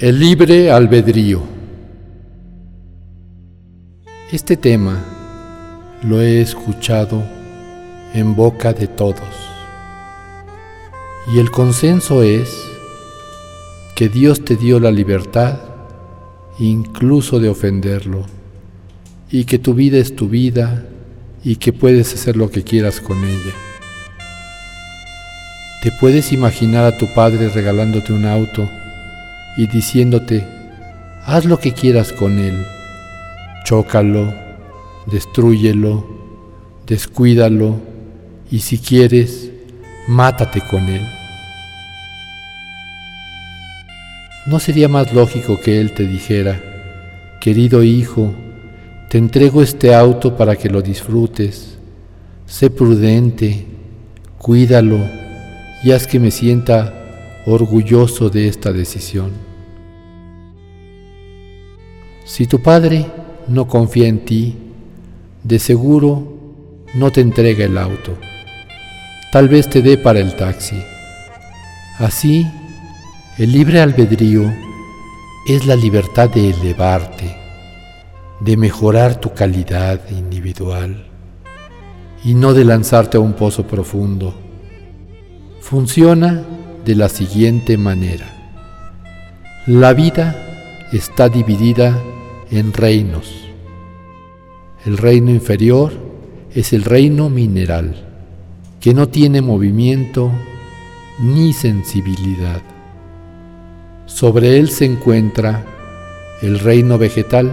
El libre albedrío. Este tema lo he escuchado en boca de todos. Y el consenso es que Dios te dio la libertad incluso de ofenderlo, y que tu vida es tu vida y que puedes hacer lo que quieras con ella. Te puedes imaginar a tu padre regalándote un auto y diciéndote, haz lo que quieras con él, chócalo, destrúyelo, descuídalo y si quieres, mátate con él. ¿No sería más lógico que él te dijera, querido hijo, te entrego este auto para que lo disfrutes, sé prudente, cuídalo y haz que me sienta orgulloso de esta decisión. Si tu padre no confía en ti, de seguro no te entrega el auto. Tal vez te dé para el taxi. Así, el libre albedrío es la libertad de elevarte, de mejorar tu calidad individual y no de lanzarte a un pozo profundo. Funciona de la siguiente manera. La vida está dividida en reinos. El reino inferior es el reino mineral, que no tiene movimiento ni sensibilidad. Sobre él se encuentra el reino vegetal,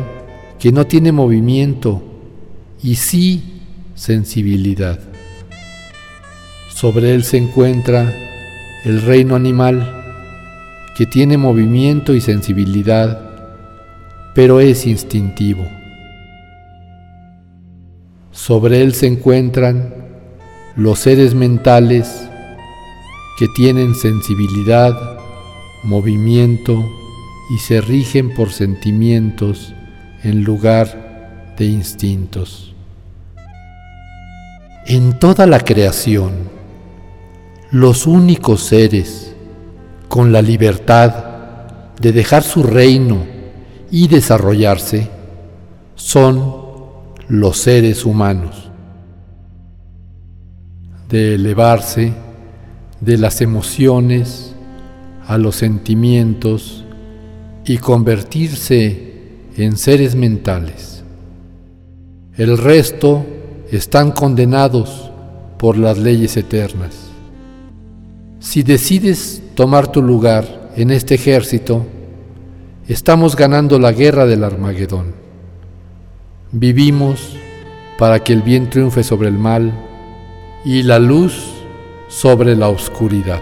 que no tiene movimiento y sí sensibilidad. Sobre él se encuentra el reino animal, que tiene movimiento y sensibilidad, pero es instintivo. Sobre él se encuentran los seres mentales que tienen sensibilidad, movimiento y se rigen por sentimientos en lugar de instintos. En toda la creación, los únicos seres con la libertad de dejar su reino y desarrollarse son los seres humanos, de elevarse de las emociones a los sentimientos y convertirse en seres mentales. El resto están condenados por las leyes eternas. Si decides tomar tu lugar en este ejército, estamos ganando la guerra del Armagedón. Vivimos para que el bien triunfe sobre el mal y la luz sobre la oscuridad.